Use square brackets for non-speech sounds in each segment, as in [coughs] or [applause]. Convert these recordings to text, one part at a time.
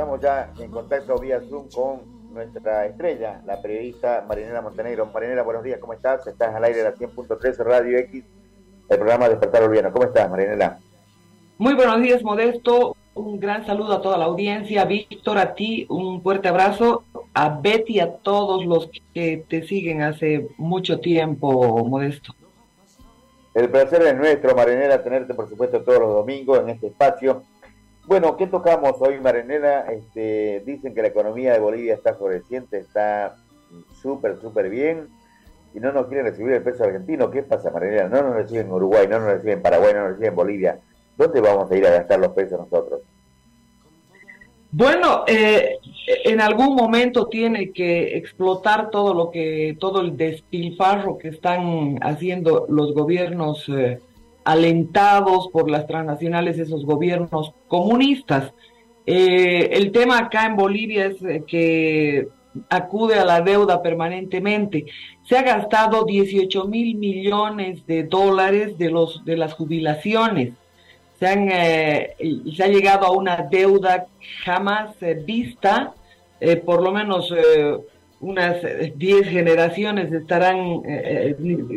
Estamos ya en contacto vía Zoom con nuestra estrella, la periodista Marinela Montenegro. Marinela, buenos días, ¿cómo estás? Estás al aire de la 100.3 Radio X, el programa Despertar Olviano. ¿Cómo estás, Marinela? Muy buenos días, Modesto. Un gran saludo a toda la audiencia. Víctor, a ti, un fuerte abrazo. A Betty, a todos los que te siguen hace mucho tiempo, Modesto. El placer es nuestro, Marinela, tenerte, por supuesto, todos los domingos en este espacio bueno, ¿qué tocamos hoy, Marinela? Este, dicen que la economía de Bolivia está floreciente, está súper, súper bien y no nos quieren recibir el peso argentino. ¿Qué pasa, Marinela? No nos reciben en Uruguay, no nos reciben en Paraguay, no nos reciben en Bolivia. ¿Dónde vamos a ir a gastar los pesos nosotros? Bueno, eh, en algún momento tiene que explotar todo lo que, todo el despilfarro que están haciendo los gobiernos eh, alentados por las transnacionales, esos gobiernos comunistas. Eh, el tema acá en Bolivia es eh, que acude a la deuda permanentemente. Se ha gastado 18 mil millones de dólares de, los, de las jubilaciones. Se, han, eh, se ha llegado a una deuda jamás vista, por lo menos unas 10 generaciones estarán,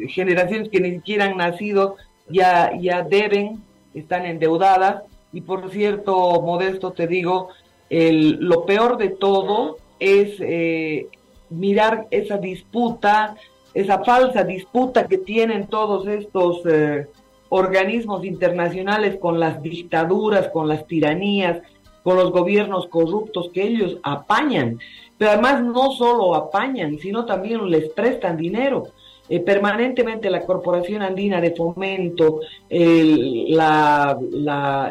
generaciones que ni siquiera han nacido ya, ya deben, están endeudadas. Y por cierto, Modesto, te digo, el, lo peor de todo es eh, mirar esa disputa, esa falsa disputa que tienen todos estos eh, organismos internacionales con las dictaduras, con las tiranías, con los gobiernos corruptos que ellos apañan. Pero además no solo apañan, sino también les prestan dinero. Eh, permanentemente la Corporación Andina de Fomento, el,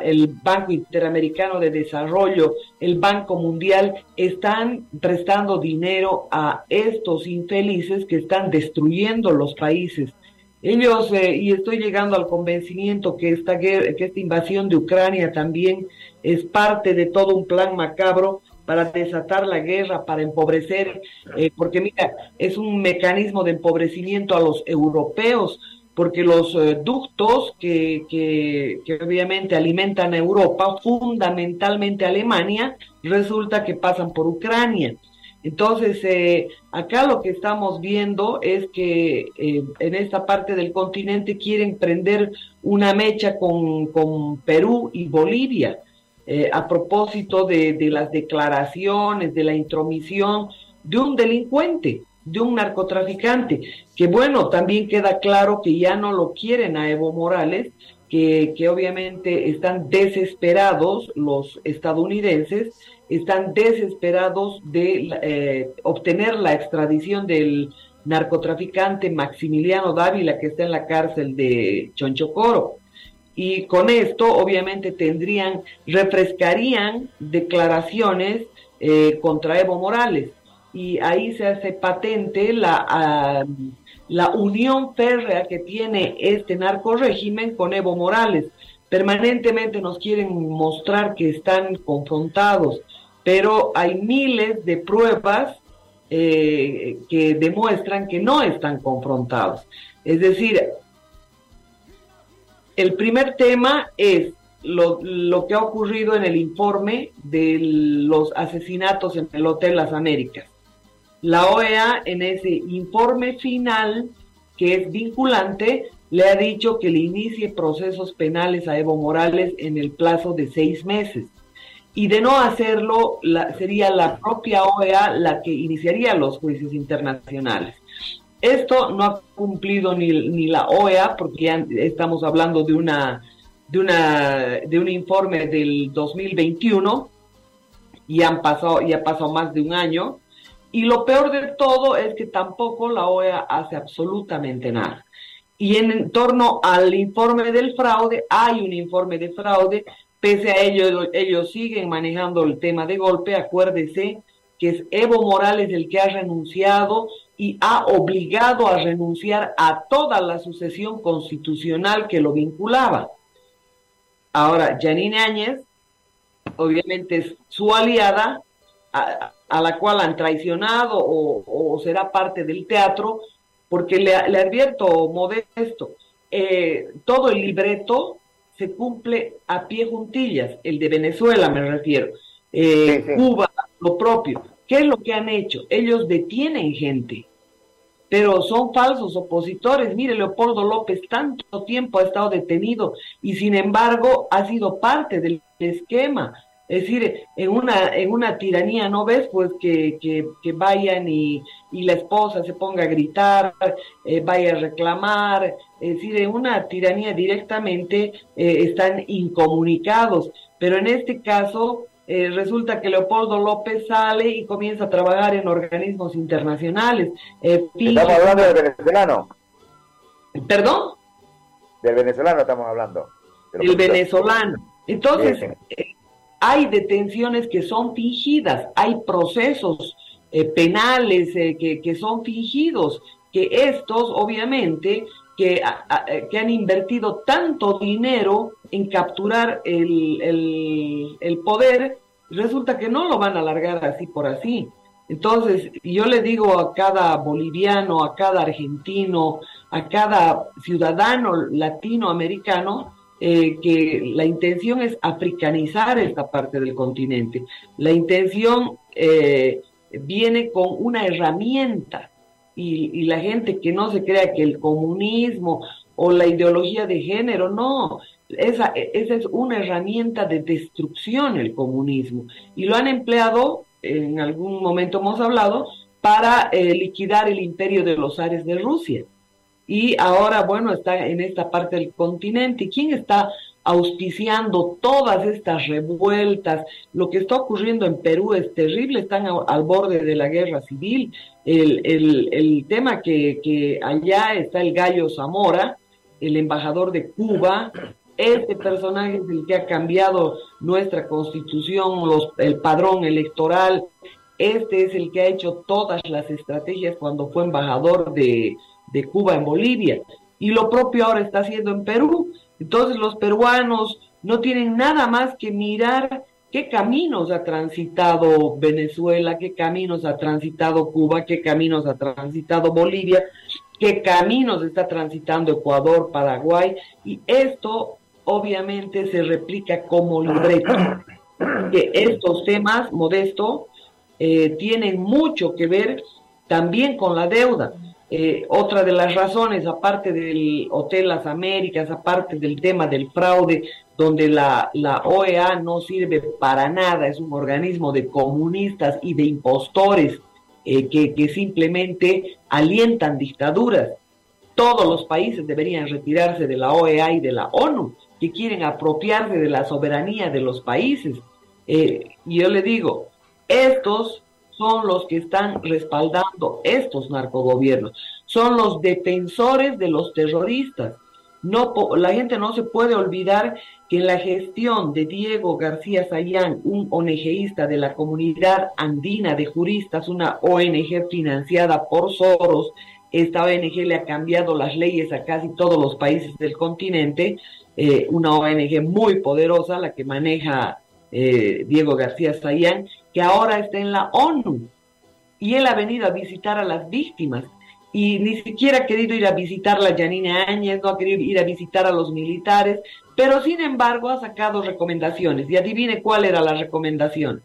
el Banco Interamericano de Desarrollo, el Banco Mundial, están prestando dinero a estos infelices que están destruyendo los países. Ellos, eh, y estoy llegando al convencimiento que esta, que esta invasión de Ucrania también es parte de todo un plan macabro para desatar la guerra, para empobrecer, eh, porque mira, es un mecanismo de empobrecimiento a los europeos, porque los eh, ductos que, que, obviamente alimentan a Europa, fundamentalmente Alemania, resulta que pasan por Ucrania. Entonces, eh, acá lo que estamos viendo es que en esta parte del continente quieren prender una mecha con, con Perú y Bolivia. Eh, a propósito de, las declaraciones, de la intromisión de un delincuente, de un narcotraficante, que bueno, también queda claro que ya no lo quieren a Evo Morales, que, obviamente están desesperados los estadounidenses, están desesperados de eh, obtener la extradición del narcotraficante Maximiliano Dávila, que está en la cárcel de Chonchocoro y con esto obviamente tendrían, refrescarían declaraciones eh, contra Evo Morales y ahí se hace patente la, la unión férrea que tiene este narco régimen con Evo Morales. Permanentemente nos quieren mostrar que están confrontados, pero hay miles de pruebas eh, que demuestran que no están confrontados. Es decir, el primer tema es lo, que ha ocurrido en el informe de los asesinatos en el Hotel Las Américas. La OEA en ese informe final, que es vinculante, le ha dicho que le inicie procesos penales a Evo Morales en el plazo de seis meses. Y de no hacerlo, sería la propia OEA la que iniciaría los juicios internacionales. Esto no ha cumplido ni, ni la OEA, porque ya estamos hablando de una de una de un informe del 2021 y han pasado ha pasado más de un año y lo peor de todo es que tampoco la OEA hace absolutamente nada. Y en torno al informe del fraude, hay un informe de fraude, pese a ello ellos siguen manejando el tema de golpe, acuérdese que es Evo Morales el que ha renunciado y ha obligado a renunciar a toda la sucesión constitucional que lo vinculaba. Ahora, Janine Áñez, obviamente es su aliada, a, la cual han traicionado o, será parte del teatro, porque le, advierto, modesto, eh, todo el libreto se cumple a pie juntillas, el de Venezuela me refiero. eh, Cuba lo propio. ¿Qué es lo que han hecho? Ellos detienen gente, pero son falsos opositores. Mire, Leopoldo López tanto tiempo ha estado detenido y sin embargo ha sido parte del esquema. Es decir, en una, en una tiranía, ¿no ves? Pues que, que, vayan y, y, la esposa se ponga a gritar, eh, vaya a reclamar. Es decir, en una tiranía directamente eh, están incomunicados. Pero en este caso, eh, resulta que Leopoldo López sale y comienza a trabajar en organismos internacionales. estamos hablando del venezolano. ¿Perdón? Del venezolano estamos hablando. Del venezolano. Entonces, hay detenciones que son fingidas, hay procesos eh, penales eh, que, son fingidos, que estos obviamente que, que, han invertido tanto dinero en capturar el, el, poder, resulta que no lo van a alargar así por así. Entonces, yo le digo a cada boliviano, a cada argentino, a cada ciudadano latinoamericano, eh, que la intención es africanizar esta parte del continente. La intención eh, viene con una herramienta y, la gente que no se crea que el comunismo o la ideología de género, no, esa, esa es una herramienta de destrucción el comunismo y lo han empleado, en algún momento hemos hablado, para eh, liquidar el imperio de los ares de Rusia y ahora, bueno, está en esta parte del continente. ¿Quién está auspiciando todas estas revueltas? Lo que está ocurriendo en Perú es terrible, están al borde de la guerra civil. El, el, el tema que, que allá está el gallo Zamora, el embajador de Cuba, este personaje es el que ha cambiado nuestra constitución, los, el padrón electoral. Este es el que ha hecho todas las estrategias cuando fue embajador de, de Cuba en Bolivia. Y lo propio ahora está haciendo en Perú. Entonces los peruanos no tienen nada más que mirar qué caminos ha transitado Venezuela, qué caminos ha transitado Cuba, qué caminos ha transitado Bolivia, qué caminos está transitando Ecuador, Paraguay. Y esto obviamente se replica como libreto. Que estos temas, modesto, eh, tienen mucho que ver también con la deuda. Eh, otra de las razones, aparte del Hotel Las Américas, aparte del tema del fraude, donde la, la OEA no sirve para nada, es un organismo de comunistas y de impostores eh, que, que simplemente alientan dictaduras. Todos los países deberían retirarse de la OEA y de la ONU, que quieren apropiarse de la soberanía de los países. Eh, y yo le digo, estos son los que están respaldando estos narcogobiernos, son los defensores de los terroristas. No, la gente no se puede olvidar que en la gestión de Diego García Sayán, un ONGista de la comunidad andina de juristas, una ONG financiada por Soros, esta ONG le ha cambiado las leyes a casi todos los países del continente, eh, una ONG muy poderosa, la que maneja eh, Diego García Sayán, que ahora está en la ONU. Y él ha venido a visitar a las víctimas. Y ni siquiera ha querido ir a visitar a la Janine Áñez, no ha querido ir a visitar a los militares, pero sin embargo ha sacado recomendaciones. Y adivine cuál era la recomendación.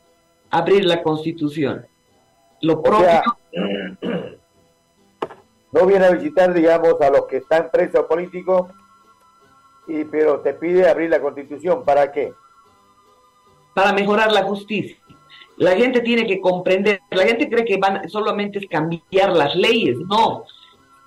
Abrir la constitución. Lo propio... [clears throat] no viene a visitar, digamos, a los que están presos políticos, y, pero te pide abrir la constitución. ¿Para qué? Para mejorar la justicia. La gente tiene que comprender, la gente cree que van solamente es cambiar las leyes, no.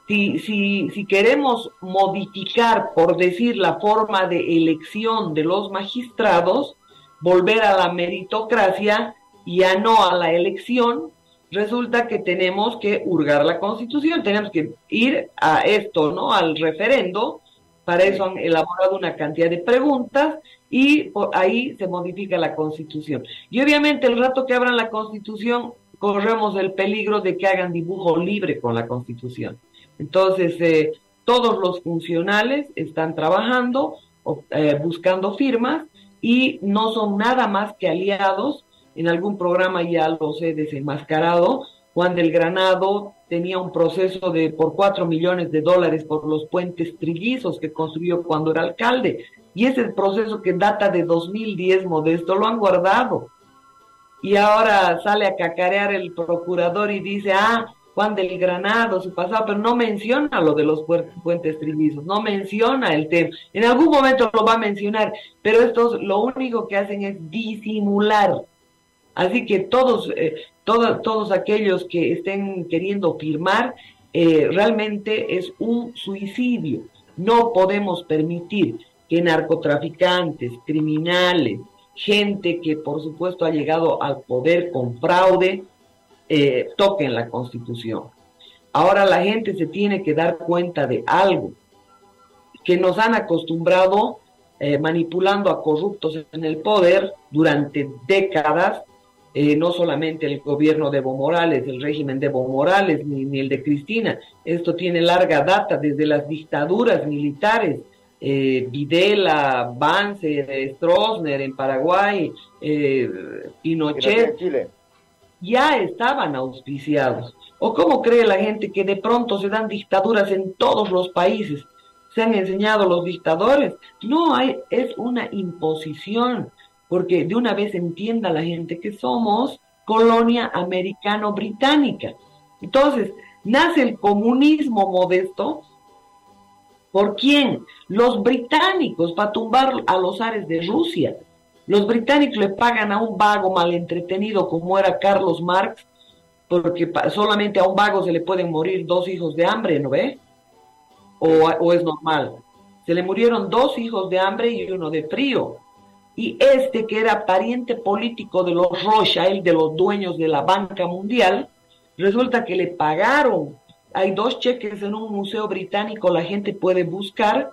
Si, si, si queremos modificar, por decir, la forma de elección de los magistrados, volver a la meritocracia y ya no a la elección, resulta que tenemos que hurgar la constitución, tenemos que ir a esto, ¿no? Al referendo, para eso han elaborado una cantidad de preguntas y por ahí se modifica la constitución. Y obviamente el rato que abran la constitución corremos el peligro de que hagan dibujo libre con la constitución. Entonces, eh, todos los funcionales están trabajando, eh, buscando firmas y no son nada más que aliados. En algún programa ya los he desenmascarado. Juan del Granado tenía un proceso de por cuatro millones de dólares por los puentes trillizos que construyó cuando era alcalde. Y ese proceso que data de 2010, Modesto, lo han guardado. y ahora sale a cacarear el procurador y dice, ah, Juan del Granado, su pasado, pero no menciona lo de los puentes trillizos, no menciona el tema. En algún momento lo va a mencionar, pero estos lo único que hacen es disimular. Así que todos, eh, todos aquellos que estén queriendo firmar, eh, realmente es un suicidio. No podemos permitir que narcotraficantes, criminales, gente que por supuesto ha llegado al poder con fraude, eh, toquen la constitución. Ahora la gente se tiene que dar cuenta de algo, que nos han acostumbrado eh, manipulando a corruptos en el poder durante décadas, eh, no solamente el gobierno de Evo Morales, el régimen de Evo Morales, ni, ni, el de Cristina, esto tiene larga data desde las dictaduras militares, Videla, Banzer, Stroessner en Paraguay, Pinochet. Chile ya estaban auspiciados. ¿O cómo cree la gente que de pronto se dan dictaduras en todos los países? ¿Se han enseñado los dictadores? No, hay, es una imposición, porque de una vez entienda la gente que somos colonia americano-británica. Entonces, nace el comunismo modesto. ¿Por quién? Los británicos, para tumbar a los ares de Rusia. Los británicos le pagan a un vago mal entretenido como era Carlos Marx, porque solamente a un vago se le pueden morir dos hijos de hambre, ¿no ve? O, es normal. Se le murieron dos hijos de hambre y uno de frío. Y este, que era pariente político de los Rothschild, de los dueños de la banca mundial, resulta que le pagaron. Hay dos cheques en un museo británico, la gente puede buscar,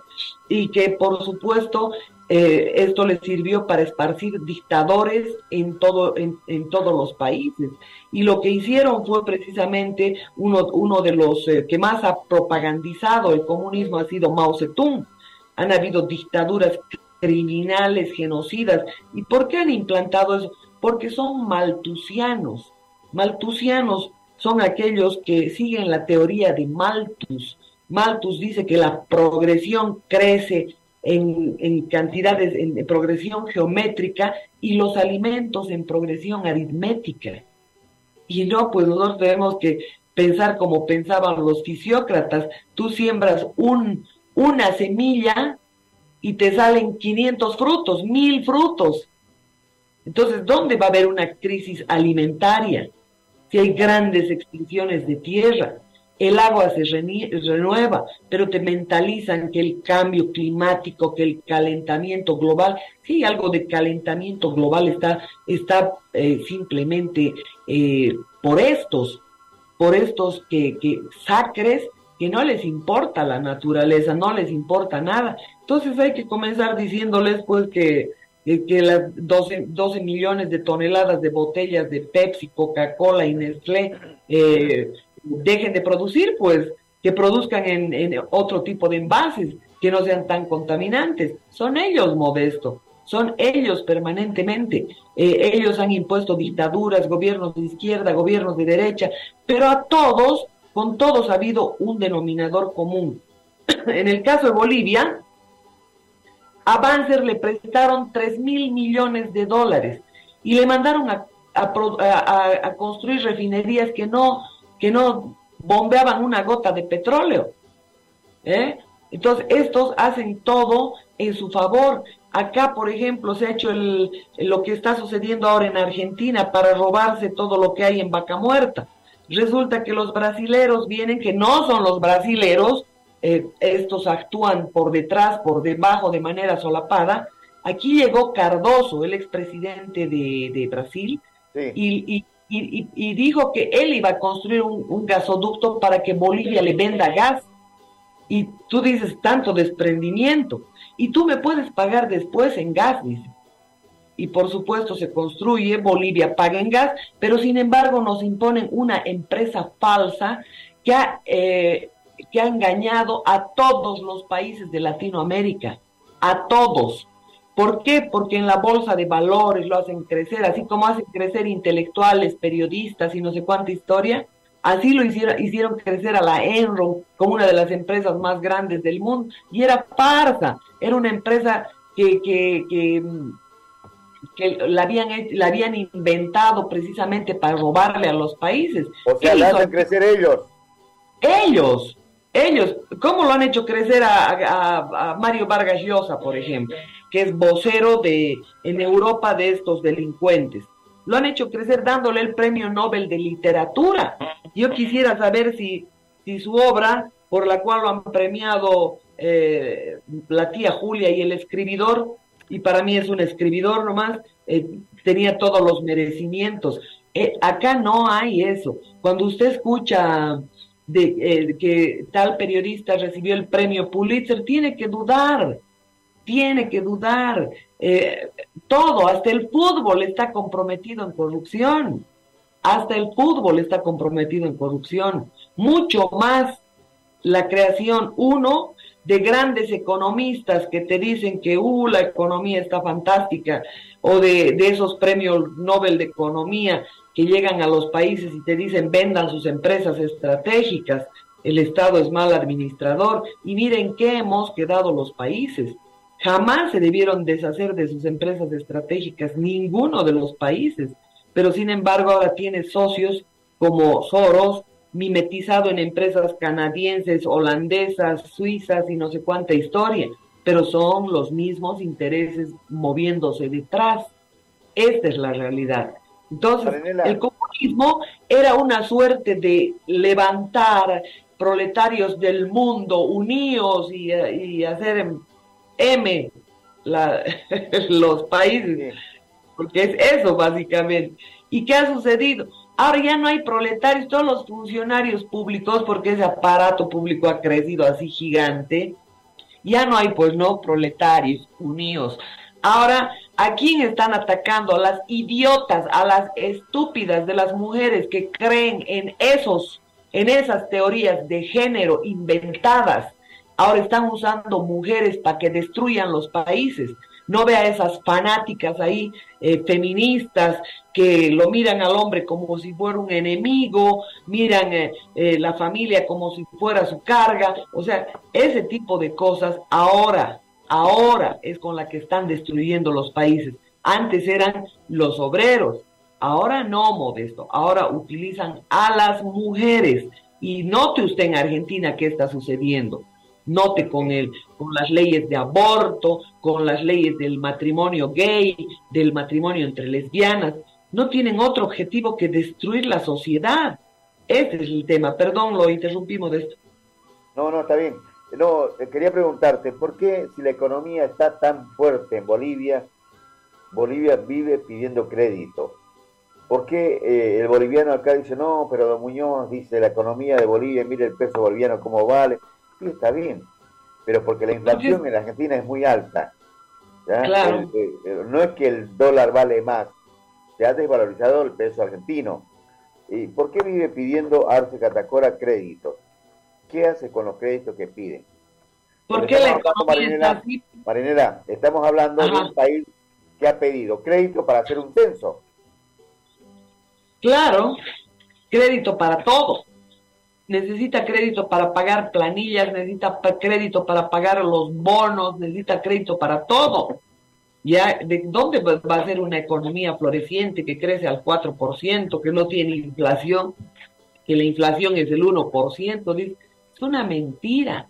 y que por supuesto eh, esto le sirvió para esparcir dictadores en, todo, en, todos los países. Y lo que hicieron fue precisamente uno, uno de los eh, que más ha propagandizado el comunismo ha sido Mao Zedong. Han habido dictaduras criminales, genocidas. ¿Y por qué han implantado eso? Porque son maltusianos. Maltusianos son aquellos que siguen la teoría de Malthus. Malthus dice que la progresión crece en, cantidades, en, progresión geométrica y los alimentos en progresión aritmética. Y no, pues nosotros tenemos que pensar como pensaban los fisiócratas. Tú siembras un, una semilla y te salen 500 frutos, mil frutos. Entonces, ¿dónde va a haber una crisis alimentaria? Si hay grandes extinciones de tierra el agua se renueva, pero te mentalizan que el cambio climático, que el calentamiento global, sí, algo de calentamiento global está, está eh, simplemente eh, por estos, por estos que, que sacres que no les importa la naturaleza, no les importa nada. Entonces hay que comenzar diciéndoles pues que, que las 12, 12 millones de toneladas de botellas de Pepsi, Coca-Cola y Nestlé eh, dejen de producir, pues que produzcan en, otro tipo de envases que no sean tan contaminantes. Son ellos modestos, son ellos permanentemente. Eh, ellos han impuesto dictaduras, gobiernos de izquierda, gobiernos de derecha, pero a todos, con todos ha habido un denominador común. [clears throat] en el caso de Bolivia, a Banzer le prestaron 3 mil millones de dólares y le mandaron a, a construir refinerías que no que no bombeaban una gota de petróleo. ¿eh? Entonces, estos hacen todo en su favor. Acá, por ejemplo, se ha hecho el, lo que está sucediendo ahora en Argentina para robarse todo lo que hay en Vaca Muerta. Resulta que los brasileros vienen, que no son los brasileros, eh, estos actúan por detrás, por debajo, de manera solapada. Aquí llegó Cardoso, el expresidente de, de Brasil, y y, dijo que él iba a construir un, gasoducto para que Bolivia le venda gas. Y tú dices tanto desprendimiento. Y tú me puedes pagar después en gas, dice. Y por supuesto se construye, Bolivia paga en gas, pero sin embargo nos imponen una empresa falsa que ha, eh, que ha engañado a todos los países de Latinoamérica, a todos. ¿Por qué? Porque en la bolsa de valores lo hacen crecer, así como hacen crecer intelectuales, periodistas y no sé cuánta historia. Así lo hicieron, hicieron crecer a la Enron como una de las empresas más grandes del mundo. Y era farsa, era una empresa que, que, que la habían, la habían inventado precisamente para robarle a los países. O sea, la hacen crecer ellos. Ellos, ellos, ¿cómo lo han hecho crecer a, Mario Vargas Llosa, por ejemplo, que es vocero de, en Europa de estos delincuentes? Lo han hecho crecer dándole el premio Nobel de Literatura. Yo quisiera saber si, si su obra, por la cual lo han premiado eh, la tía Julia y el escribidor, y para mí es un escribidor nomás, eh, tenía todos los merecimientos. Eh, acá no hay eso. Cuando usted escucha de eh, que tal periodista recibió el premio Pulitzer, tiene que dudar, tiene que dudar. todo, hasta el fútbol está comprometido en corrupción. Hasta el fútbol está comprometido en corrupción. Mucho más la creación, uno, de grandes economistas que te dicen que uh, la economía está fantástica, o de, de, esos premios Nobel de Economía que llegan a los países y te dicen vendan sus empresas estratégicas, el Estado es mal administrador, y miren qué hemos quedado los países. Jamás se debieron deshacer de sus empresas estratégicas, ninguno de los países, pero sin embargo ahora tiene socios como Soros, mimetizado en empresas canadienses, holandesas, suizas y no sé cuánta historia, pero son los mismos intereses moviéndose detrás. Esta es la realidad. Entonces, el comunismo era una suerte de levantar proletarios del mundo unidos y, hacer M [laughs] los países, porque es eso básicamente. ¿Y qué ha sucedido? Ahora ya no hay proletarios, todos los funcionarios públicos, porque ese aparato público ha crecido así gigante, ya no hay pues no proletarios unidos. Ahora, ¿a quién están atacando? A las idiotas, a las estúpidas de las mujeres que creen en esos, en esas teorías de género inventadas. Ahora están usando mujeres para que destruyan los países no vea esas fanáticas ahí eh, feministas que lo miran al hombre como si fuera un enemigo, miran eh, eh, la familia como si fuera su carga, o sea, ese tipo de cosas ahora, ahora es con la que están destruyendo los países. Antes eran los obreros, ahora no, Modesto, ahora utilizan a las mujeres. Y note usted en Argentina qué está sucediendo note con, el, con las leyes de aborto, con las leyes del matrimonio gay, del matrimonio entre lesbianas, no tienen otro objetivo que destruir la sociedad. Este es el tema. Perdón, lo interrumpimos de esto. No, no, está bien. No, eh, quería preguntarte, ¿por qué si la economía está tan fuerte en Bolivia, Bolivia vive pidiendo crédito? ¿Por qué eh, el boliviano acá dice, no, pero Don Muñoz dice, la economía de Bolivia, mire el peso boliviano cómo vale? Sí está bien, pero porque la inflación en Argentina es muy alta. no es que el dólar vale más, se ha desvalorizado el peso argentino. ¿Y por qué vive pidiendo Arce Catacora créditos? ¿Qué hace con los créditos que piden? ¿Por qué la economía Marinera, estamos hablando de un país que ha pedido crédito para hacer un censo. Claro, crédito para todo necesita crédito para pagar planillas, necesita crédito para pagar los bonos, necesita crédito para todo. Ya, ¿de dónde va a ser una economía floreciente que crece al 4%, que no tiene inflación, que la inflación es del 1%? Es una mentira.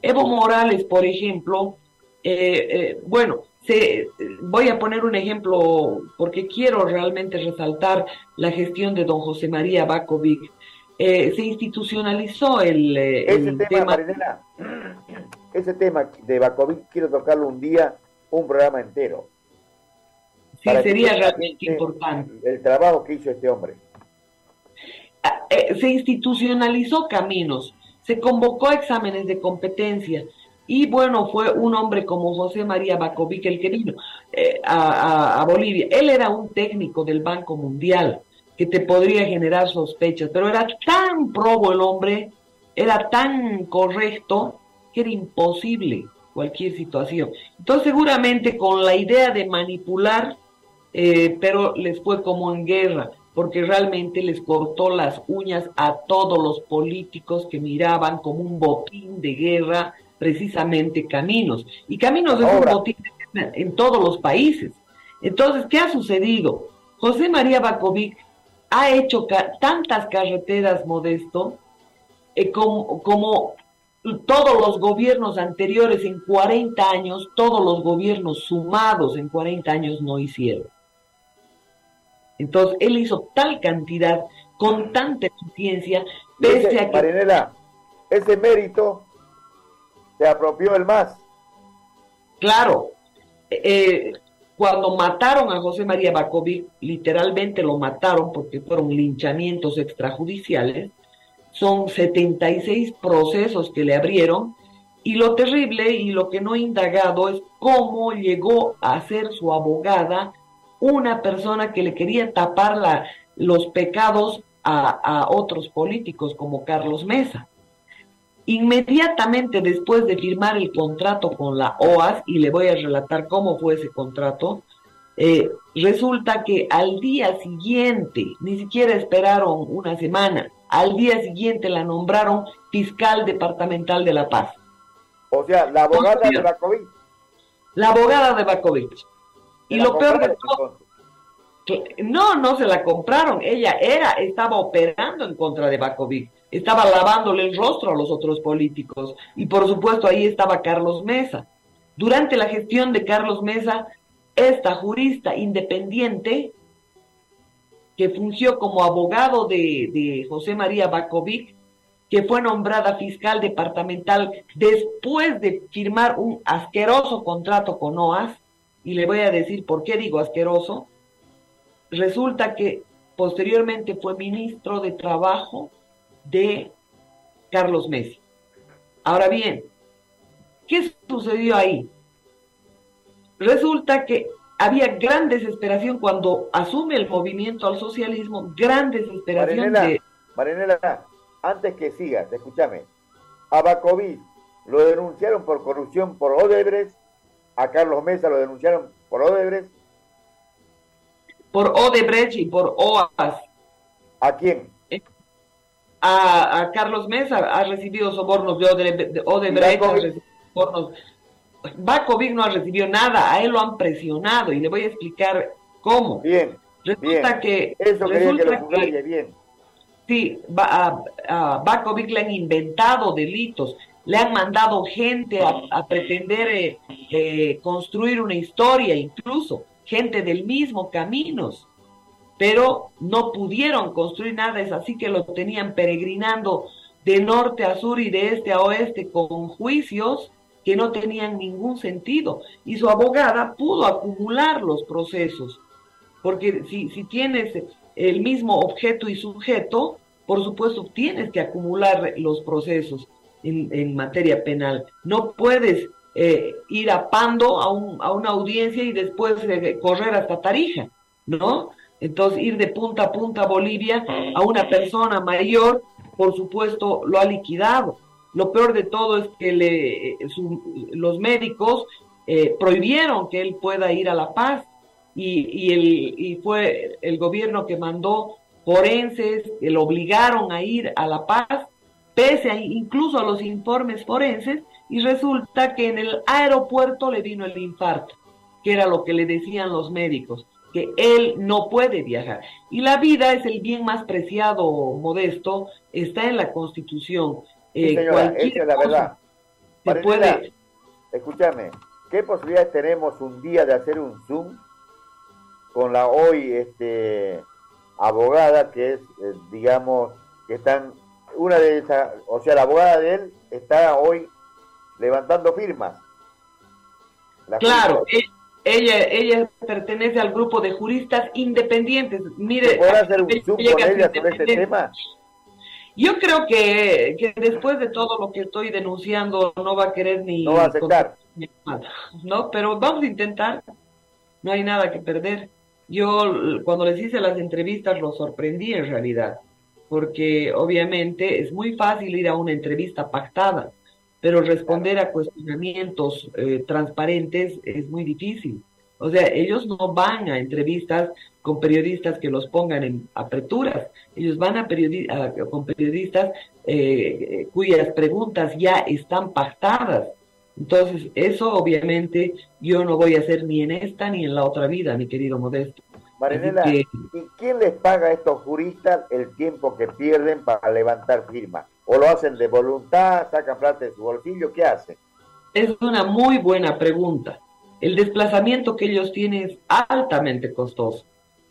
Evo Morales, por ejemplo, eh, eh, bueno, se, voy a poner un ejemplo porque quiero realmente resaltar la gestión de don José María Bakovic eh, se institucionalizó el, eh, ese tema, ese tema de Bakovic quiero tocarlo un día, un programa entero. Sí, sería realmente importante. El trabajo que hizo este hombre. Ah, eh, se institucionalizó caminos, se convocó exámenes de competencia y bueno, fue un hombre como José María Bakovic el que vino a, a Bolivia. Él era un técnico del Banco Mundial que te podría generar sospechas, pero era tan probo el hombre, era tan correcto, que era imposible cualquier situación. Entonces seguramente con la idea de manipular, eh, pero les fue como en guerra, porque realmente les cortó las uñas a todos los políticos que miraban como un botín de guerra precisamente Caminos. Y Caminos es un botín de guerra en todos los países. Entonces, ¿qué ha sucedido? José María Bacovic ha hecho tantas carreteras, Modesto, eh, como, como todos los gobiernos anteriores en 40 años, todos los gobiernos sumados en 40 años no hicieron. Entonces, él hizo tal cantidad, con tanta eficiencia, pese a que... Marinela, ese mérito se apropió el más. Claro, eh, cuando mataron a José María Bacovic, literalmente lo mataron porque fueron linchamientos extrajudiciales, son 76 procesos que le abrieron y lo terrible y lo que no he indagado es cómo llegó a ser su abogada una persona que le quería tapar los pecados a otros políticos como Carlos Mesa. Inmediatamente después de firmar el contrato con la OAS, y le voy a relatar cómo fue ese contrato, eh, resulta que al día siguiente, ni siquiera esperaron una semana, al día siguiente la nombraron fiscal departamental de La Paz. O sea, la abogada de Bakovic. La abogada de Bakovic. Y lo peor de todo, no, no se la compraron. Ella era, estaba operando en contra de Bakovic estaba lavándole el rostro a los otros políticos. Y por supuesto ahí estaba Carlos Mesa. Durante la gestión de Carlos Mesa, esta jurista independiente, que fungió como abogado de, José María Bakovic, que fue nombrada fiscal departamental después de firmar un asqueroso contrato con OAS, y le voy a decir por qué digo asqueroso, resulta que posteriormente fue ministro de Trabajo de Carlos Messi. Ahora bien, ¿qué sucedió ahí? Resulta que había gran desesperación cuando asume el movimiento al socialismo, gran desesperación de... Marinela, antes que sigas, escúchame, a lo denunciaron por corrupción por Odebrecht, a Carlos Mesa lo denunciaron por Odebrecht. Por Odebrecht y por OAS. ¿A quién? A, Carlos Mesa ha recibido sobornos de, Odebrecht, Bakovic no ha recibido nada, a él lo han presionado y le voy a explicar cómo. Bien. Resulta que. Eso resulta que, bien. Sí, a, a Bakovic le han inventado delitos, le han mandado gente a, pretender eh, eh, construir una historia, incluso gente del mismo caminos pero no pudieron construir nada, es así que lo tenían peregrinando de norte a sur y de este a oeste con juicios que no tenían ningún sentido. Y su abogada pudo acumular los procesos, porque si, si tienes el mismo objeto y sujeto, por supuesto tienes que acumular los procesos en, materia penal. No puedes eh, ir a Pando a, un, a, una audiencia y después eh, correr hasta Tarija, ¿no? Entonces, ir de punta a punta a Bolivia a una persona mayor, por supuesto, lo ha liquidado. Lo peor de todo es que le, los médicos eh, prohibieron que él pueda ir a La Paz. Y, el, y fue el gobierno que mandó forenses, que lo obligaron a ir a La Paz, pese a, incluso a los informes forenses, y resulta que en el aeropuerto le vino el infarto, que era lo que le decían los médicos que él no puede viajar. Y la vida es el bien más preciado, modesto, está en la Constitución. Eh, esa es la verdad. puede... Escúchame, ¿qué posibilidades tenemos un día de hacer un Zoom con la hoy este, abogada que es, eh, digamos, que están, una de esas, o sea, la abogada de él está hoy levantando firmas. claro, ella, ella pertenece al grupo de juristas independientes. Mire, hacer un Zoom con ella sobre este tema? Yo creo que, que, después de todo lo que estoy denunciando no va a querer ni... No va a aceptar. No, pero vamos a intentar. No hay nada que perder. Yo cuando les hice las entrevistas lo sorprendí en realidad, porque obviamente es muy fácil ir a una entrevista pactada pero responder a cuestionamientos eh, transparentes es muy difícil. O sea, ellos no van a entrevistas con periodistas que los pongan en apreturas, ellos van a, con periodistas eh, cuyas preguntas ya están pactadas, Entonces, eso obviamente yo no voy a hacer ni en esta ni en la otra vida, mi querido Modesto. Marinela, ¿y quién les paga a estos juristas el tiempo que pierden para levantar firmas? ¿O lo hacen de voluntad, sacan plata de su bolsillo? ¿Qué hacen? Es una muy buena pregunta. El desplazamiento que ellos tienen es altamente costoso.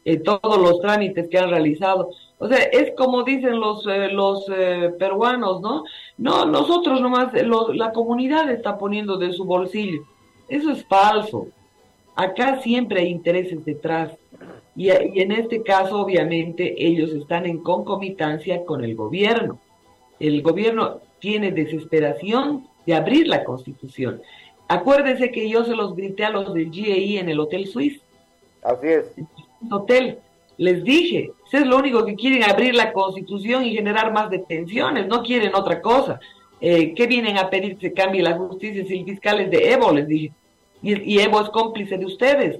En todos los trámites que han realizado. O sea, es como dicen los, eh, los eh, peruanos, ¿no? No, nosotros nomás, la comunidad está poniendo de su bolsillo. Eso es falso. Acá siempre hay intereses detrás. Y, en este caso, obviamente, ellos están en concomitancia con el gobierno. El gobierno tiene desesperación de abrir la constitución. Acuérdense que yo se los grité a los del GAI en el Hotel Suiz. Así es. Hotel. Les dije, es lo único que quieren abrir la constitución y generar más detenciones, no quieren otra cosa. Eh, ¿Qué vienen a pedir que se cambie la justicia si el fiscal es de Evo? Les dije. Y, y Evo es cómplice de ustedes.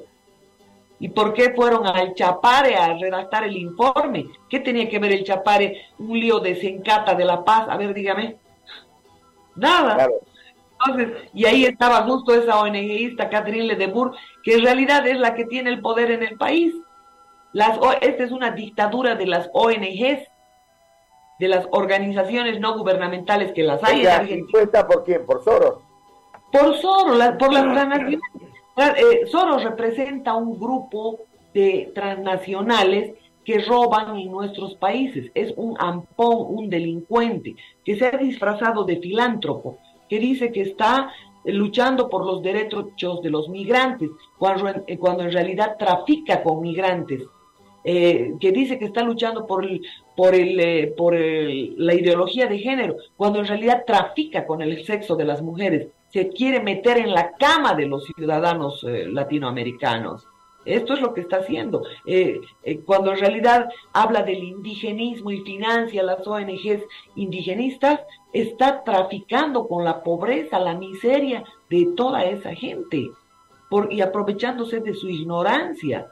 ¿Y por qué fueron al Chapare a redactar el informe? ¿Qué tenía que ver el Chapare? Un lío de Sencata de la Paz. A ver, dígame. Nada. Entonces, y ahí estaba justo esa ONGista, Catherine Ledebourg, que en realidad es la que tiene el poder en el país. Las, esta es una dictadura de las ONGs, de las organizaciones no gubernamentales que las hay en Argentina. por quién? ¿Por Soros? Por Soros, por las transnacionales. Eh, Soros representa un grupo de transnacionales que roban en nuestros países. Es un ampón, un delincuente, que se ha disfrazado de filántropo que dice que está luchando por los derechos de los migrantes, cuando, eh, cuando en realidad trafica con migrantes, eh, que dice que está luchando por, el, por, el, eh, por la ideología de género, cuando en realidad trafica con el sexo de las mujeres, se quiere meter en la cama de los ciudadanos latinoamericanos. Esto es lo que está haciendo. cuando en realidad habla del indigenismo y financia las ONGs indigenistas, está traficando con la pobreza, la miseria de toda esa gente por, y aprovechándose de su ignorancia.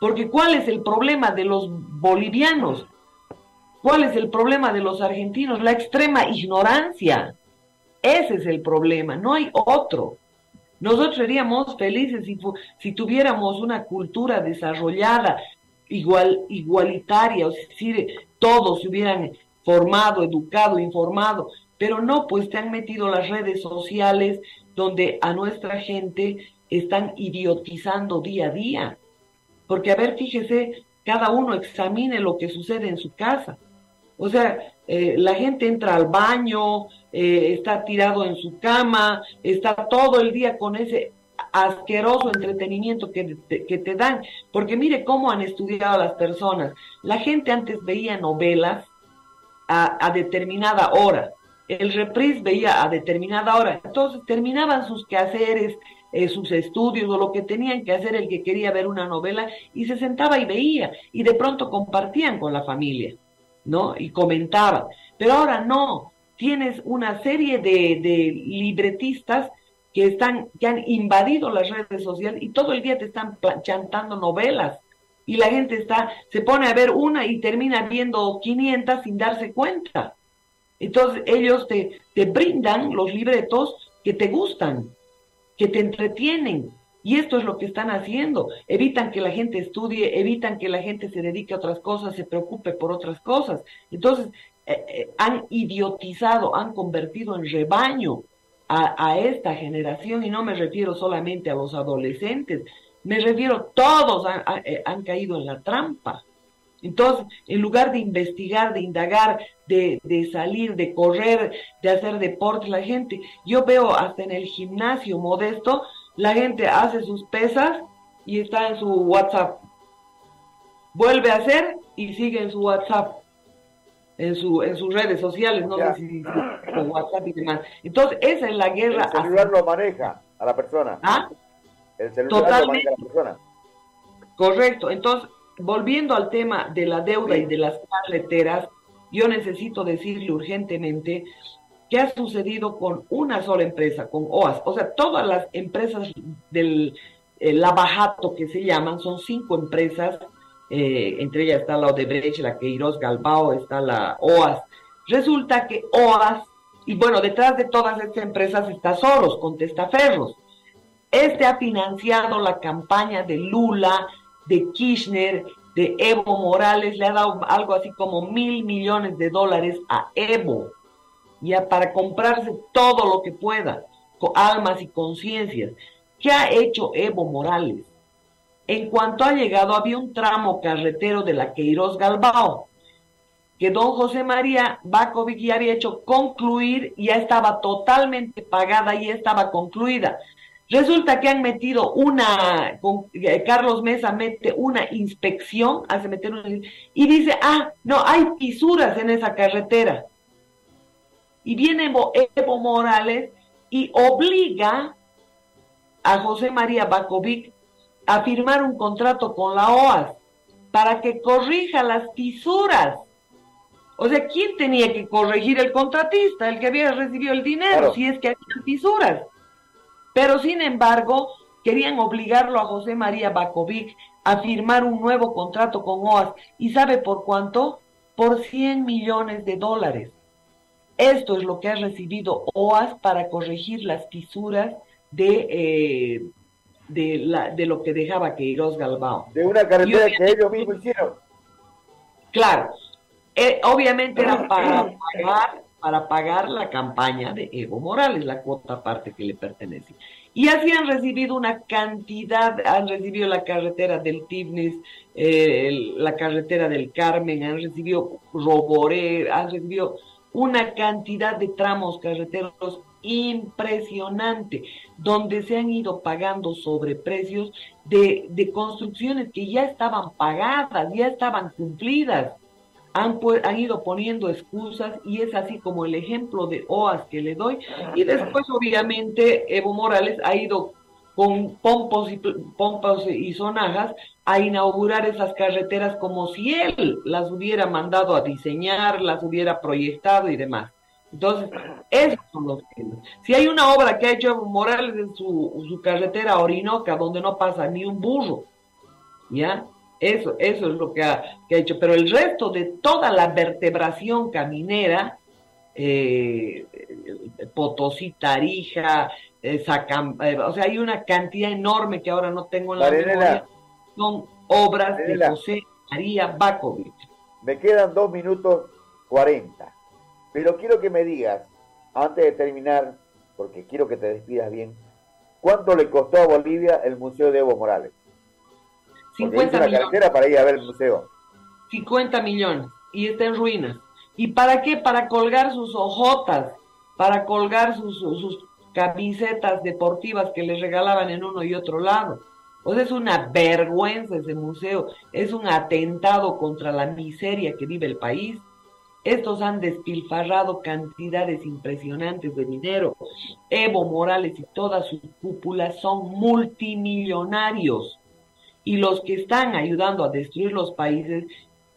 Porque ¿cuál es el problema de los bolivianos? ¿Cuál es el problema de los argentinos? La extrema ignorancia. Ese es el problema, no hay otro. Nosotros seríamos felices si, tuviéramos una cultura desarrollada, igual, igualitaria, o si todos se hubieran formado, educado, informado, pero no, pues te han metido las redes sociales donde a nuestra gente están idiotizando día a día. Porque, a ver, fíjese, cada uno examine lo que sucede en su casa. O sea, eh, la gente entra al baño, eh, está tirado en su cama, está todo el día con ese asqueroso entretenimiento que te, que te dan. Porque mire cómo han estudiado las personas. La gente antes veía novelas a, determinada hora. El reprise veía a determinada hora. Entonces terminaban sus quehaceres, eh, sus estudios o lo que tenían que hacer el que quería ver una novela y se sentaba y veía y de pronto compartían con la familia, ¿no? Y comentaban. Pero ahora no, tienes una serie de, de libretistas que están, que han invadido las redes sociales y todo el día te están chantando novelas y la gente está, se pone a ver una y termina viendo 500 sin darse cuenta. Entonces ellos te, te brindan los libretos que te gustan, que te entretienen. Y esto es lo que están haciendo. Evitan que la gente estudie, evitan que la gente se dedique a otras cosas, se preocupe por otras cosas. Entonces, eh, eh, han idiotizado, han convertido en rebaño a, a, esta generación, y no me refiero solamente a los adolescentes, me refiero, todos eh, han, caído en la trampa. Entonces, en lugar de investigar, de indagar, de, de, salir, de correr, de hacer deporte, la gente, yo veo hasta en el gimnasio modesto, la gente hace sus pesas y está en su WhatsApp. Vuelve a hacer y sigue en su WhatsApp, en, su, en sus redes sociales, no sé si, con WhatsApp y demás. Entonces, esa es la guerra. El celular lo maneja a la persona. ¿Ah? El Totalmente. la persona. Correcto. Entonces, volviendo al tema de la deuda y de las carreteras, yo necesito decirle urgentemente qué ha sucedido con una sola empresa, con OAS. O sea, todas las empresas del eh, Lavajato que se llaman, son cinco empresas, eh, entre ellas está la Odebrecht, la Queiroz Galbao, está la OAS. Resulta que OAS Y bueno, detrás de todas estas empresas está Soros, con testaferros. Este ha financiado la campaña de Lula, de Kirchner, de Evo Morales, le ha dado algo así como mil millones de dólares a Evo, ya para comprarse todo lo que pueda, con almas y conciencias. ¿Qué ha hecho Evo Morales? En cuanto ha llegado, había un tramo carretero de la Queiroz Galbao, que don José María Bakovic ya había hecho concluir, ya estaba totalmente pagada, y estaba concluida. Resulta que han metido una, eh, Carlos Mesa mete una inspección, hace meter y dice, ah, no, hay fisuras en esa carretera. Y viene Evo Morales y obliga a José María Bakovic a firmar un contrato con la OAS para que corrija las fisuras. O sea, ¿quién tenía que corregir el contratista, el que había recibido el dinero, si es que había fisuras? Pero sin embargo, querían obligarlo a José María Bakovic a firmar un nuevo contrato con OAS. ¿Y sabe por cuánto? Por 100 millones de dólares. Esto es lo que ha recibido OAS para corregir las fisuras de, eh, de, la, de lo que dejaba Queiroz Galbao. De una carretera que ellos mismos hicieron. Claro, eh, obviamente era para pagar, para pagar la campaña de Evo Morales, la cuota aparte que le pertenece. Y así han recibido una cantidad, han recibido la carretera del Tibnis, eh, la carretera del Carmen, han recibido Roboré, han recibido una cantidad de tramos carreteros impresionante, donde se han ido pagando sobreprecios de, de construcciones que ya estaban pagadas, ya estaban cumplidas. Han, han, ido poniendo excusas y es así como el ejemplo de OAS que le doy. Y después, obviamente, Evo Morales ha ido con pompos y, pompas y sonajas a inaugurar esas carreteras como si él las hubiera mandado a diseñar, las hubiera proyectado y demás. Entonces, esos son los temas. Si hay una obra que ha hecho Morales en su, su carretera Orinoca, donde no pasa ni un burro, ¿ya? Eso, eso es lo que ha, hecho. Pero el resto de toda la vertebración caminera, eh, Potosí, Tarija, eh, eh, o sea, hay una cantidad enorme que ahora no tengo en la memoria, son obras de José María Bakovic. Me quedan dos minutos cuarenta. Pero quiero que me digas, antes de terminar, porque quiero que te despidas bien, ¿cuánto le costó a Bolivia el Museo de Evo Morales? 50 una millones. para ir a ver el museo. 50 millones y está en ruinas. ¿Y para qué? Para colgar sus hojotas, para colgar sus, sus camisetas deportivas que les regalaban en uno y otro lado. O sea, es una vergüenza ese museo, es un atentado contra la miseria que vive el país. Estos han despilfarrado cantidades impresionantes de dinero. Evo Morales y toda su cúpula son multimillonarios. Y los que están ayudando a destruir los países,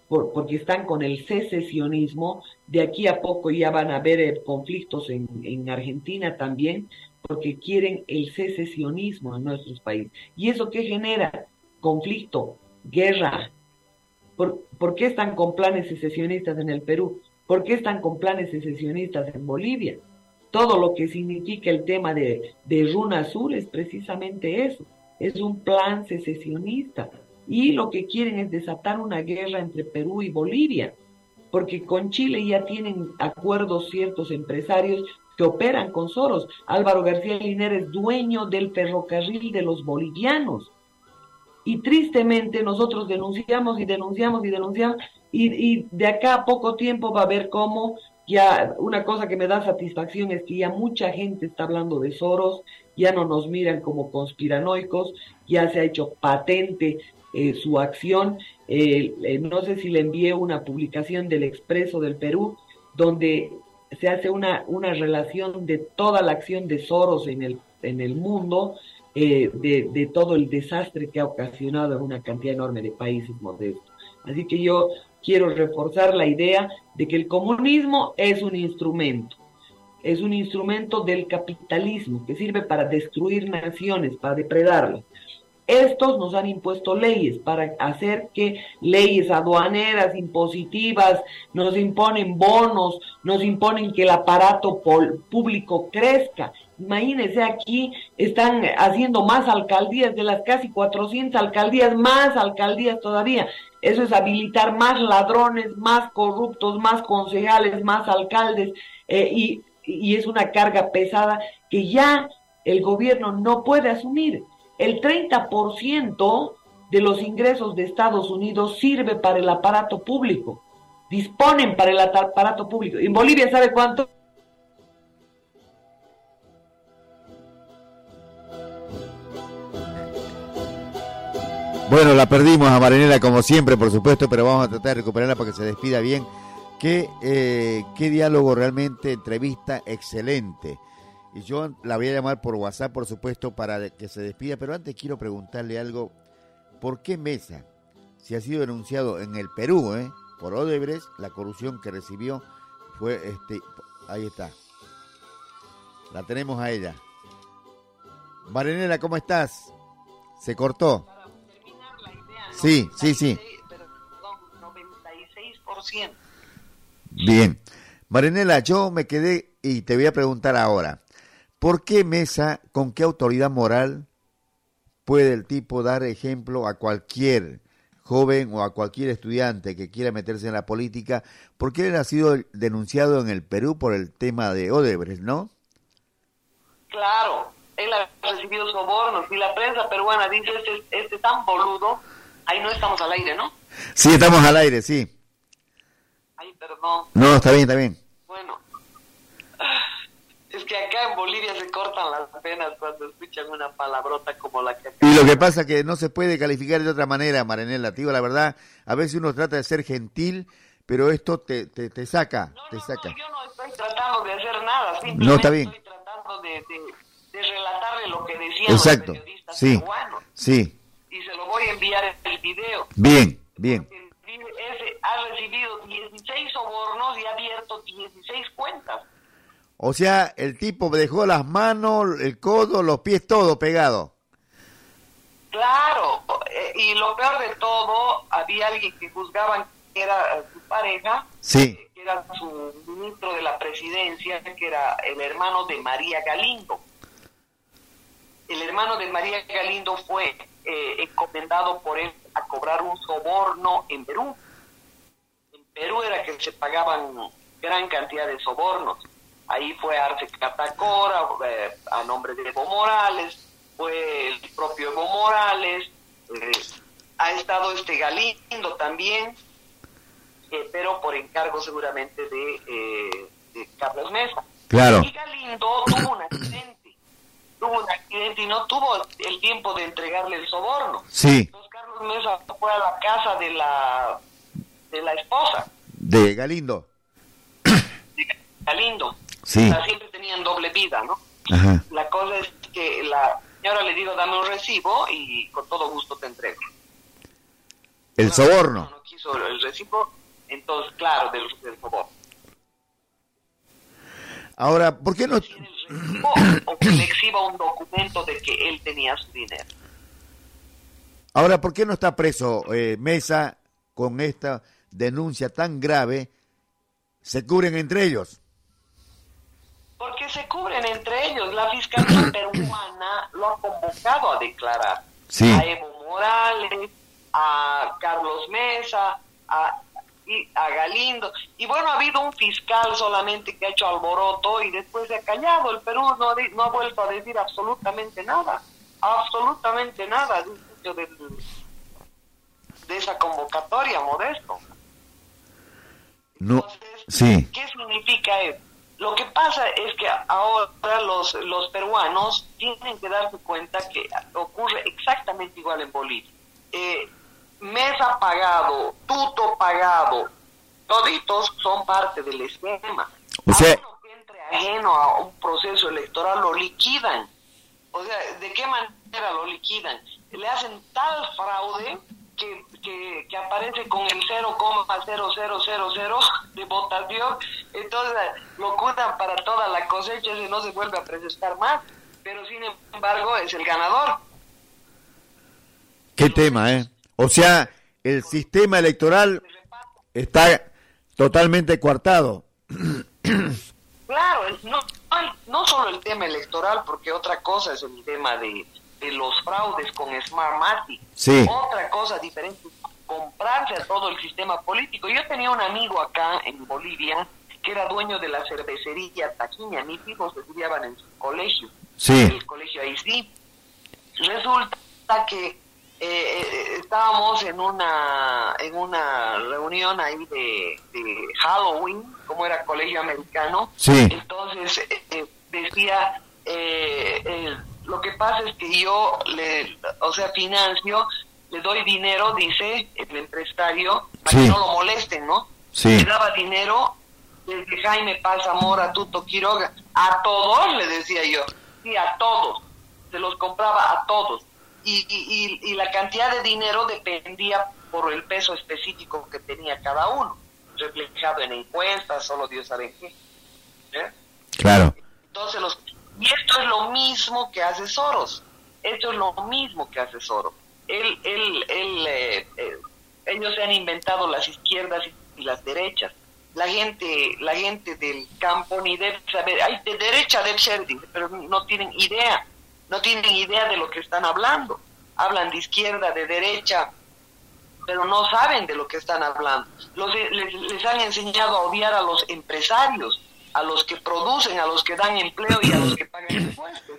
porque están con el secesionismo, de aquí a poco ya van a haber eh, conflictos en, en Argentina también, porque quieren el secesionismo en nuestros países. ¿Y eso qué genera? Conflicto, guerra, ¿Por, qué están con planes secesionistas en el Perú? ¿Por qué están con planes secesionistas en Bolivia? Todo lo que significa el tema de, de Runa Sur es precisamente eso. Es un plan secesionista. Y lo que quieren es desatar una guerra entre Perú y Bolivia. Porque con Chile ya tienen acuerdos ciertos empresarios que operan con Soros. Álvaro García Liner es dueño del ferrocarril de los bolivianos y tristemente nosotros denunciamos y denunciamos y denunciamos y, de acá a poco tiempo va a ver cómo ya una cosa que me da satisfacción es que ya mucha gente está hablando de Soros, ya no nos miran como conspiranoicos, ya se ha hecho patente eh, su acción. Eh, no sé si le envié una publicación del Expreso del Perú, donde se hace una, una relación de toda la acción de Soros en el, en el mundo, eh, de, todo el desastre que ha ocasionado en una cantidad enorme de países modestos. Así que yo quiero reforzar la idea de que el comunismo es un instrumento, es un instrumento del capitalismo que sirve para destruir naciones, para depredarlas. Estos nos han impuesto leyes para hacer que leyes aduaneras, impositivas, nos imponen bonos, nos imponen que el aparato público crezca. Imagínense aquí, están haciendo más alcaldías de las casi 400 alcaldías, más alcaldías todavía. Eso es habilitar más ladrones, más corruptos, más concejales, más alcaldes, eh, y, y es una carga pesada que ya el gobierno no puede asumir. El 30% de los ingresos de Estados Unidos sirve para el aparato público. Disponen para el aparato público. ¿En Bolivia sabe cuánto? Bueno, la perdimos a Marinela como siempre, por supuesto, pero vamos a tratar de recuperarla para que se despida bien. Qué, eh, qué diálogo realmente, entrevista excelente. Y yo la voy a llamar por WhatsApp, por supuesto, para que se despida, pero antes quiero preguntarle algo. ¿Por qué Mesa, si ha sido denunciado en el Perú, eh, por Odebrecht, la corrupción que recibió fue, este, ahí está. La tenemos a ella. Marinela, ¿cómo estás? Se cortó. Sí, sí, sí. Bien. Marinela, yo me quedé y te voy a preguntar ahora. ¿Por qué Mesa, con qué autoridad moral puede el tipo dar ejemplo a cualquier joven o a cualquier estudiante que quiera meterse en la política? Porque él ha sido denunciado en el Perú por el tema de Odebrecht, ¿no? Claro, él ha recibido sobornos y la prensa peruana dice, este, este tan boludo, ahí no estamos al aire, ¿no? Sí, estamos al aire, sí. Ay, perdón. No, está bien, está bien. Bueno, es que acá en Bolivia se cortan las penas cuando escuchan una palabrota como la que... Y lo que pasa es que no se puede calificar de otra manera, Marinela, tío, la verdad, a veces uno trata de ser gentil, pero esto te, te, te saca, no, te no, saca. No, yo no estoy tratando de hacer nada, simplemente no, está bien. estoy tratando de, de, de relatarle lo que decían Exacto. los periodistas sí, peruanos. Sí, Y se lo voy a enviar en el video. bien, bien. Ese ha recibido 16 sobornos y ha abierto 16 cuentas. O sea, el tipo dejó las manos, el codo, los pies, todo pegado. Claro, eh, y lo peor de todo, había alguien que juzgaban que era su pareja, Sí, que era su ministro de la presidencia, que era el hermano de María Galindo. El hermano de María Galindo fue eh, encomendado por él a cobrar un soborno en Perú. En Perú era que se pagaban gran cantidad de sobornos. Ahí fue Arce Catacora, eh, a nombre de Evo Morales, fue el propio Evo Morales, eh, ha estado este Galindo también, eh, pero por encargo seguramente de, eh, de Carlos Mesa. claro. Y Galindo tuvo un accidente, tuvo un accidente y no tuvo el tiempo de entregarle el soborno. Sí, Entonces Carlos Mesa fue a la casa de la de la esposa de Galindo. de Galindo. Sí. Sea, siempre tenían doble vida, ¿no? Ajá. La cosa es que la señora le dijo, dame un recibo y con todo gusto te entrego. El No, soborno. No quiso el recibo, entonces, claro, del, del soborno. Ahora, ¿por qué no? Tiene el recibo o que le exhiba un documento de que él tenía su dinero. Ahora, ¿por qué no está preso eh, Mesa con esta denuncia tan grave? Se cubren entre ellos. Porque se cubren entre ellos. La Fiscalía [clears throat] Peruana lo ha convocado a declarar. Sí. A Evo Morales, a Carlos Mesa, a, y a Galindo. Y bueno, ha habido un fiscal solamente que ha hecho alboroto y después se ha callado. El Perú no, ha di- no ha vuelto a decir absolutamente nada. Absolutamente nada dicho del- de esa convocatoria, Modesto. No. Entonces, Sí. ¿Qué significa eso? Lo que pasa es que ahora los, los peruanos tienen que darse cuenta que ocurre exactamente igual en Bolivia. Eh, Mesa pagado, Tuto pagado, toditos son parte del esquema. O sea- A uno que entre ajeno a un proceso electoral lo liquidan. O sea, ¿de qué manera lo liquidan? Le hacen tal fraude que, que, que aparece con el 0,0000 de votación, entonces lo ocultan para toda la cosecha y no se vuelve a presentar más, pero sin embargo es el ganador. Qué tema, ¿eh? O sea, el sistema electoral está totalmente coartado. Claro, no, no solo el tema electoral, porque otra cosa es el tema de, los fraudes con Smartmatic. Sí. Otra cosa diferente, comprarse a todo el sistema político. Yo tenía un amigo acá en Bolivia que era dueño de la cervecería Taquiña. Mis hijos estudiaban en su colegio. Sí. el colegio ahí sí. Resulta que eh, eh, estábamos en una en una reunión ahí de, Halloween, como era colegio americano. Sí. Entonces eh, decía, lo que pasa es que yo, le, o sea, financio, le doy dinero, dice el empresario, para que no lo molesten, ¿no? Sí. Le daba dinero desde Jaime Paz Zamora, Tuto Quiroga, a todos, le decía yo, sí, a todos, se los compraba a todos y, y, la cantidad de dinero dependía por el peso específico que tenía cada uno, reflejado en encuestas, solo Dios sabe qué. ¿eh? Claro. Entonces, los, y esto es lo mismo que hace Soros, esto es lo mismo que hace Soros. Él, él, él, eh, eh, ellos se han inventado las izquierdas y las derechas. La gente, la gente del campo ni debe saber, hay de derecha debe ser, pero no tienen idea no tienen idea de lo que están hablando. Hablan de izquierda, de derecha, pero no saben de lo que están hablando. Los, les, han enseñado a odiar a los empresarios, a los que producen, a los que dan empleo y a los que pagan [coughs] impuestos.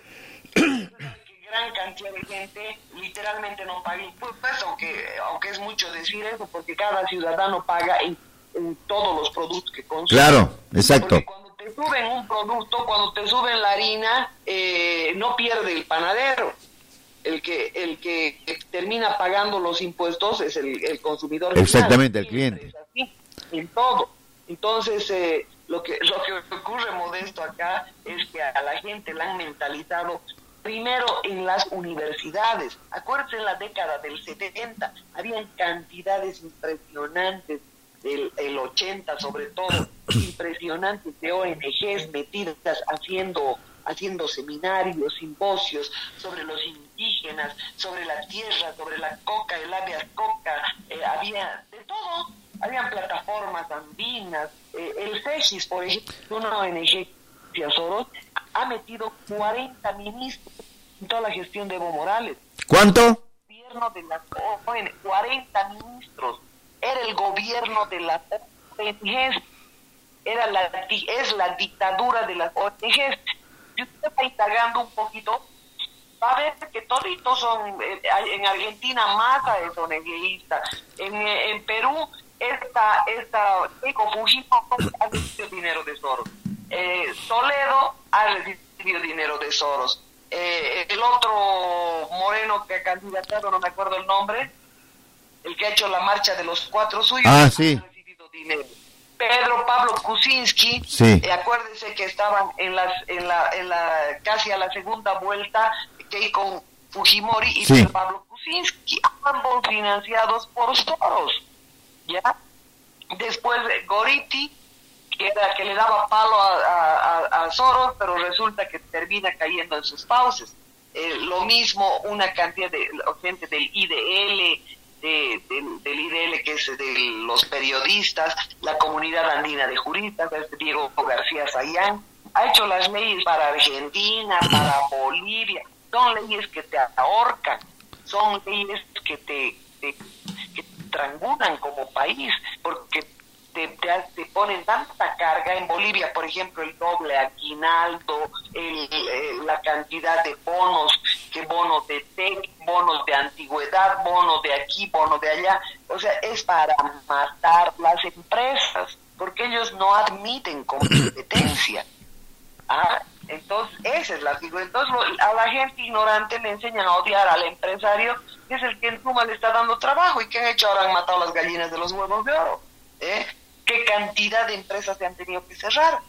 gran cantidad de gente literalmente no paga impuestos, aunque, aunque es mucho decir eso, porque cada ciudadano paga en, todos los productos que consume. Claro, exacto te suben un producto, cuando te suben la harina, eh, no pierde el panadero. El que, el que termina pagando los impuestos es el, consumidor. Exactamente, el cliente. en todo. Entonces, eh, lo, que, lo que ocurre, Modesto, acá es que a la gente la han mentalizado primero en las universidades. Acuérdense, en la década del 70 habían cantidades impresionantes del el 80 sobre todo, impresionantes de ONGs metidas haciendo haciendo seminarios, simposios sobre los indígenas, sobre la tierra, sobre la coca, el habeas coca, eh, había de todo, habían plataformas andinas, eh, el CEGIS, por ejemplo, una ONG Soros, ha metido 40 ministros en toda la gestión de Evo Morales. ¿Cuánto? Gobierno de las 40 ministros era el gobierno de las ONGs, era la, es la dictadura de las ONGs. Si usted va indagando un poquito, va a ver que toditos son, eh, en Argentina Massa es ONGista, en, eh, en Perú esta, esta Eco Fujimori ha recibido dinero de Soros, eh, Toledo ha recibido dinero de Soros, el otro moreno que ha candidatado, no me acuerdo el nombre, el que ha hecho la marcha de los cuatro suyos, ah, ha recibido dinero. Pedro Pablo Kuczynski, sí. eh, acuérdense que estaban en las en la, en la casi a la segunda vuelta que con Fujimori y Pedro Pablo Kuczynski, ambos financiados por Soros, ¿ya? Después Goriti, que era que le daba palo a, a, Soros, pero resulta que termina cayendo en sus fauces. Eh, lo mismo una cantidad de gente del IDL, de, del IDL, que es de los periodistas, la comunidad andina de juristas, Diego García Sayán, ha hecho las leyes para Argentina, para Bolivia, son leyes que te ahorcan, son leyes que te, te, que te trangunan como país, porque te, te, ponen tanta carga en Bolivia, por ejemplo, el doble aguinaldo, el, la cantidad de bonos, que bonos de TEC, bonos de antigüedad, bonos de aquí, bonos de allá, o sea, es para matar las empresas, porque ellos no admiten competencia. [clears throat] Ah, entonces, esa es la figura. Entonces, a la gente ignorante le enseñan a odiar al empresario, es el que en suma le está dando trabajo. ¿Y que han hecho? Ahora han matado las gallinas de los huevos de oro. ¿eh? ¿Qué cantidad de empresas se han tenido que cerrar?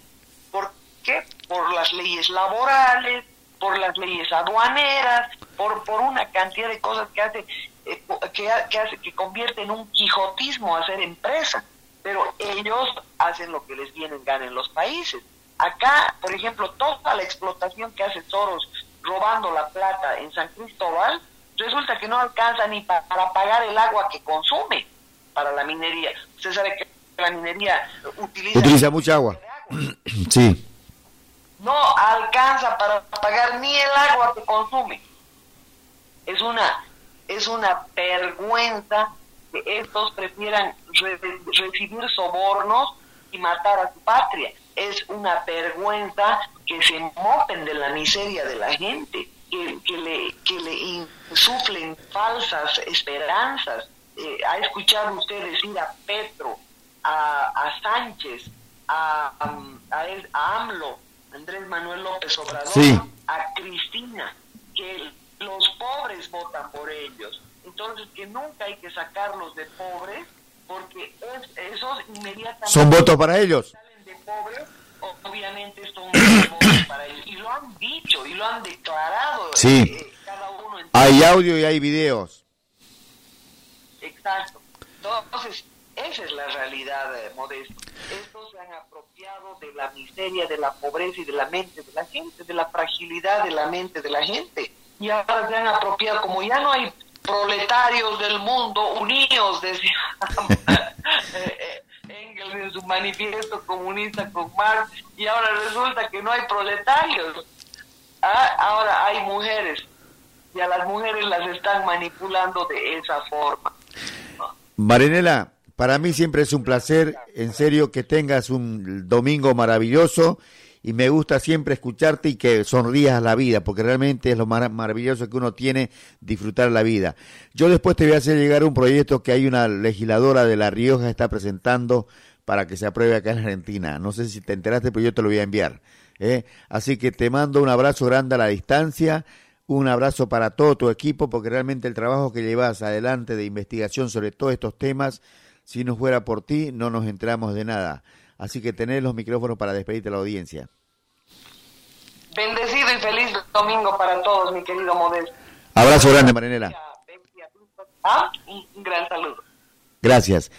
¿Por qué? Por las leyes laborales, por las leyes aduaneras, por, por una cantidad de cosas que hace, eh, que, que, hace, que convierte en un quijotismo hacer empresa. Pero ellos hacen lo que les viene en gana en los países. Acá, por ejemplo, toda la explotación que hace Soros robando la plata en San Cristóbal, resulta que no alcanza ni para pagar el agua que consume para la minería. Usted sabe que la minería utiliza, utiliza mucha agua. [clears throat] sí. No alcanza para pagar ni el agua que consume. Es una es una vergüenza que estos prefieran recibir sobornos y matar a su patria. Es una vergüenza que se mopen de la miseria de la gente, que, le, que le insuflen falsas esperanzas. Eh, ¿Ha escuchado usted decir a Petro, a, Sánchez, a, a, AMLO, Andrés Manuel López Obrador, a Cristina, que los pobres votan por ellos? Entonces, que nunca hay que sacarlos de pobres, porque esos inmediatamente... Son votos para ellos. Salen de pobres, obviamente son para ellos. Y lo han dicho, y lo han declarado. Sí. Eh, cada uno hay audio y hay videos. Exacto. Entonces, esa es la realidad, eh, Modesto. Estos se han apropiado de la miseria, de la pobreza y de la mente de la gente, de la fragilidad de la mente de la gente. Y ahora se han apropiado, como ya no hay proletarios del mundo unidos, decía [laughs] [laughs] Engels en su manifiesto comunista con Marx, y ahora resulta que no hay proletarios. Ah, ahora hay mujeres, y a las mujeres las están manipulando de esa forma. Marinela, para mí siempre es un placer, en serio, que tengas un domingo maravilloso y me gusta siempre escucharte y que sonrías a la vida, porque realmente es lo más maravilloso que uno tiene, disfrutar la vida. Yo después te voy a hacer llegar un proyecto que hay una legisladora de La Rioja está presentando para que se apruebe acá en Argentina. No sé si te enteraste, pero yo te lo voy a enviar. ¿eh? Así que te mando un abrazo grande a la distancia, un abrazo para todo tu equipo, porque realmente el trabajo que llevas adelante de investigación sobre todos estos temas, si no fuera por ti, no nos enteramos de nada. Así que tenés los micrófonos para despedirte a la audiencia. Bendecido y feliz domingo para todos, mi querido Modesto. Abrazo grande, Marinela. Ah, un gran saludo. Gracias.